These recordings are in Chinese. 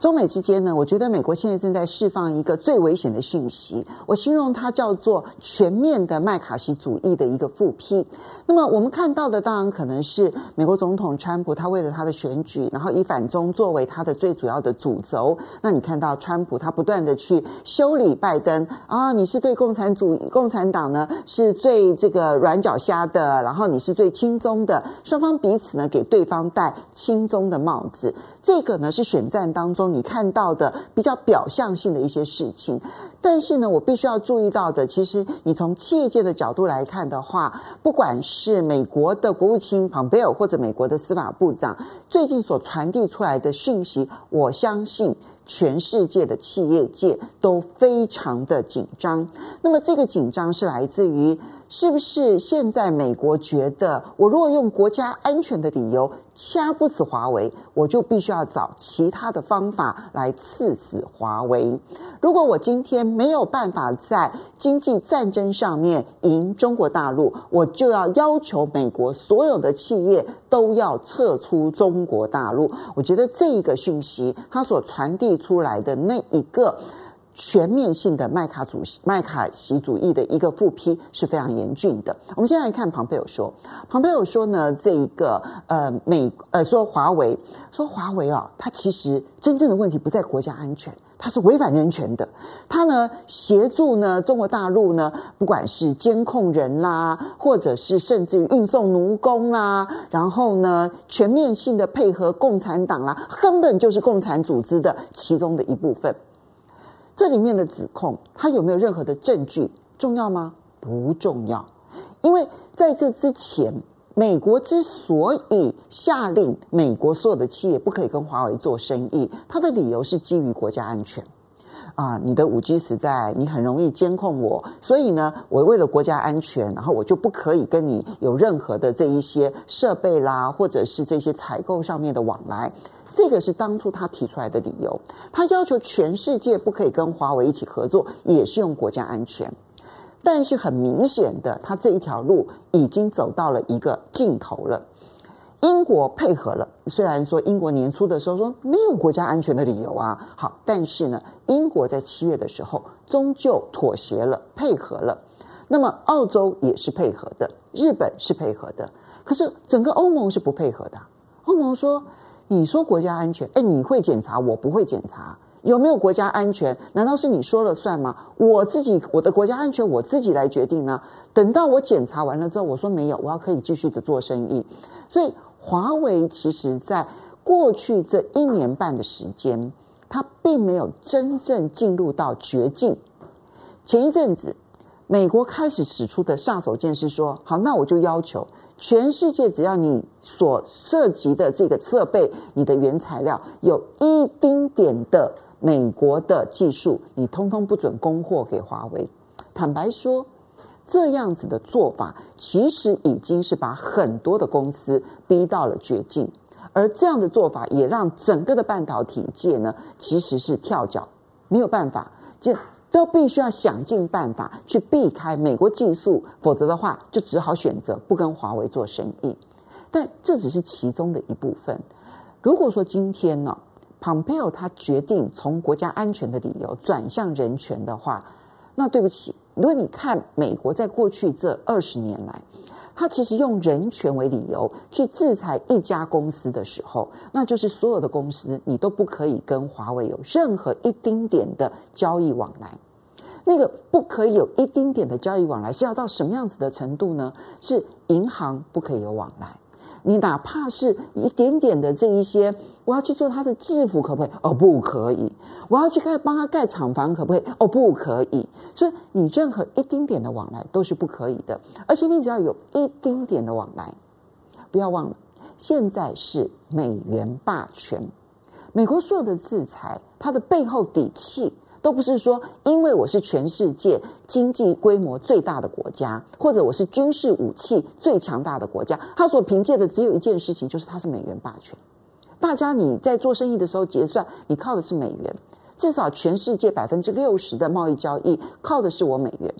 中美之间呢，我觉得美国现在正在释放一个最危险的讯息，我形容它叫做全面的麦卡锡主义的一个复辟。那么我们看到的当然可能是美国总统川普，他为了他的选举，然后以反中作为他的最主要的主轴。那你看到川普他不断的去修理拜登啊，你是对共产主义、共产党呢是最这个软脚虾的，然后你是最亲中的，双方彼此呢给对方戴亲中的帽子。这个呢是选战当中。你看到的比较表象性的一些事情，但是呢，我必须要注意到的，其实你从企业界的角度来看的话，不管是美国的国务卿蓬佩尔或者美国的司法部长最近所传递出来的讯息，我相信全世界的企业界都非常的紧张。那么这个紧张是来自于。是不是现在美国觉得，我如果用国家安全的理由掐不死华为，我就必须要找其他的方法来刺死华为？如果我今天没有办法在经济战争上面赢中国大陆，我就要要求美国所有的企业都要撤出中国大陆。我觉得这一个讯息，它所传递出来的那一个。全面性的麦卡主麦卡锡主义的一个复辟是非常严峻的。我们先来看庞佩奥说，庞佩奥说呢，这一个呃美呃说华为说华为啊，它其实真正的问题不在国家安全，它是违反人权的。它呢协助呢中国大陆呢，不管是监控人啦，或者是甚至于运送奴工啦，然后呢全面性的配合共产党啦，根本就是共产组织的其中的一部分。这里面的指控，它有没有任何的证据？重要吗？不重要，因为在这之前，美国之所以下令美国所有的企业不可以跟华为做生意，它的理由是基于国家安全。啊，你的五 G 时代，你很容易监控我，所以呢，我为了国家安全，然后我就不可以跟你有任何的这一些设备啦，或者是这些采购上面的往来。这个是当初他提出来的理由，他要求全世界不可以跟华为一起合作，也是用国家安全。但是很明显的，他这一条路已经走到了一个尽头了。英国配合了，虽然说英国年初的时候说没有国家安全的理由啊，好，但是呢，英国在七月的时候终究妥协了，配合了。那么澳洲也是配合的，日本是配合的，可是整个欧盟是不配合的。欧盟说。你说国家安全，哎，你会检查，我不会检查，有没有国家安全？难道是你说了算吗？我自己我的国家安全我自己来决定呢？等到我检查完了之后，我说没有，我要可以继续的做生意。所以华为其实在过去这一年半的时间，它并没有真正进入到绝境。前一阵子，美国开始使出的杀手锏是说，好，那我就要求。全世界只要你所涉及的这个设备，你的原材料有一丁点的美国的技术，你通通不准供货给华为。坦白说，这样子的做法其实已经是把很多的公司逼到了绝境，而这样的做法也让整个的半导体界呢，其实是跳脚，没有办法。就都必须要想尽办法去避开美国技术，否则的话就只好选择不跟华为做生意。但这只是其中的一部分。如果说今天呢，Pompeo 他决定从国家安全的理由转向人权的话，那对不起，如果你看美国在过去这二十年来，他其实用人权为理由去制裁一家公司的时候，那就是所有的公司你都不可以跟华为有任何一丁点的交易往来。那个不可以有一丁点的交易往来，是要到什么样子的程度呢？是银行不可以有往来。你哪怕是一点点的这一些，我要去做他的制服，可不可以？哦，不可以。我要去盖帮他盖厂房，可不可以？哦，不可以。所以你任何一丁点的往来都是不可以的。而且你只要有一丁点的往来，不要忘了，现在是美元霸权，美国所有的制裁，它的背后底气。都不是说，因为我是全世界经济规模最大的国家，或者我是军事武器最强大的国家，他所凭借的只有一件事情，就是他是美元霸权。大家你在做生意的时候结算，你靠的是美元，至少全世界百分之六十的贸易交易靠的是我美元。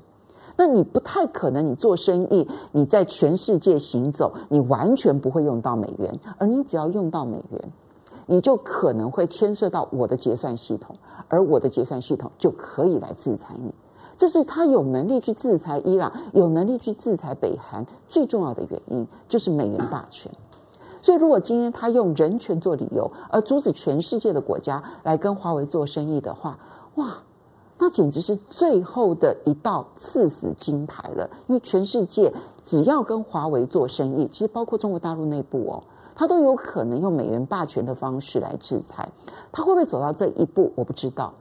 那你不太可能，你做生意，你在全世界行走，你完全不会用到美元，而你只要用到美元，你就可能会牵涉到我的结算系统，而我的结算系统就可以来制裁你。这是他有能力去制裁伊朗，有能力去制裁北韩最重要的原因，就是美元霸权。所以，如果今天他用人权做理由，而阻止全世界的国家来跟华为做生意的话，哇，那简直是最后的一道刺死金牌了。因为全世界只要跟华为做生意，其实包括中国大陆内部哦，他都有可能用美元霸权的方式来制裁。他会不会走到这一步，我不知道。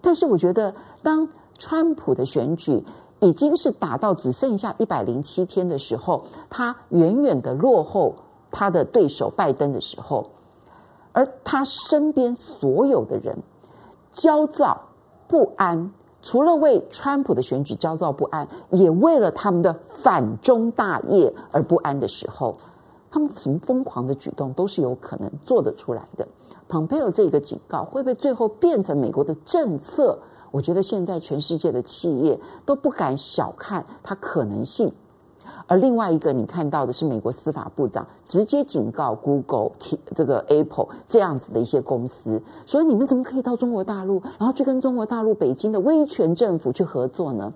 但是，我觉得当川普的选举已经是打到只剩下一百零七天的时候，他远远的落后他的对手拜登的时候，而他身边所有的人焦躁不安，除了为川普的选举焦躁不安，也为了他们的反中大业而不安的时候，他们什么疯狂的举动都是有可能做得出来的。蓬佩奥这个警告会不会最后变成美国的政策？我觉得现在全世界的企业都不敢小看它可能性，而另外一个你看到的是美国司法部长直接警告 Google、这个 Apple 这样子的一些公司，说你们怎么可以到中国大陆，然后去跟中国大陆北京的威权政府去合作呢？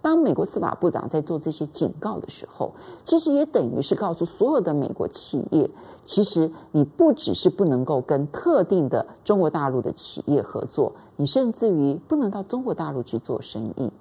当美国司法部长在做这些警告的时候，其实也等于是告诉所有的美国企业，其实你不只是不能够跟特定的中国大陆的企业合作，你甚至于不能到中国大陆去做生意。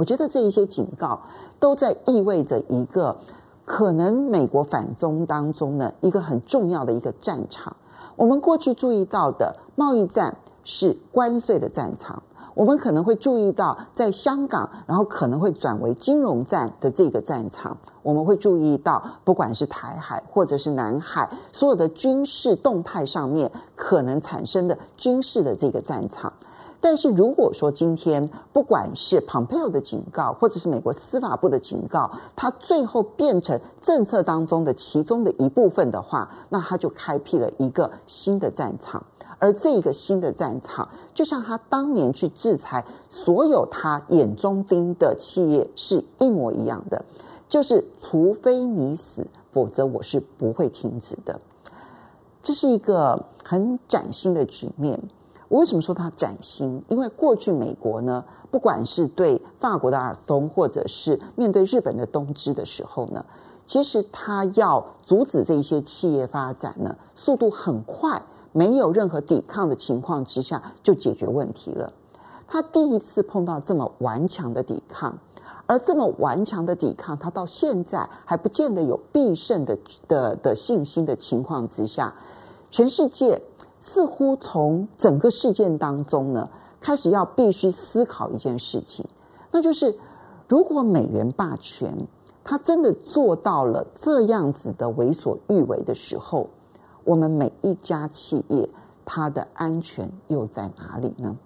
我觉得这一些警告都在意味着一个可能美国反中当中呢，一个很重要的一个战场。我们过去注意到的贸易战是关税的战场。我们可能会注意到，在香港，然后可能会转为金融战的这个战场。我们会注意到，不管是台海或者是南海，所有的军事动态上面可能产生的军事的这个战场。但是如果说今天不管是 Pompeo 的警告，或者是美国司法部的警告，它最后变成政策当中的其中的一部分的话，那它就开辟了一个新的战场。而这个新的战场，就像他当年去制裁所有他眼中钉的企业是一模一样的，就是除非你死，否则我是不会停止的。这是一个很崭新的局面。我为什么说它崭新？因为过去美国呢，不管是对法国的阿尔斯通，或者是面对日本的东芝的时候呢，其实他要阻止这些企业发展呢，速度很快。没有任何抵抗的情况之下就解决问题了。他第一次碰到这么顽强的抵抗，而这么顽强的抵抗，他到现在还不见得有必胜的的的信心的情况之下，全世界似乎从整个事件当中呢，开始要必须思考一件事情，那就是如果美元霸权，它真的做到了这样子的为所欲为的时候。我们每一家企业，它的安全又在哪里呢？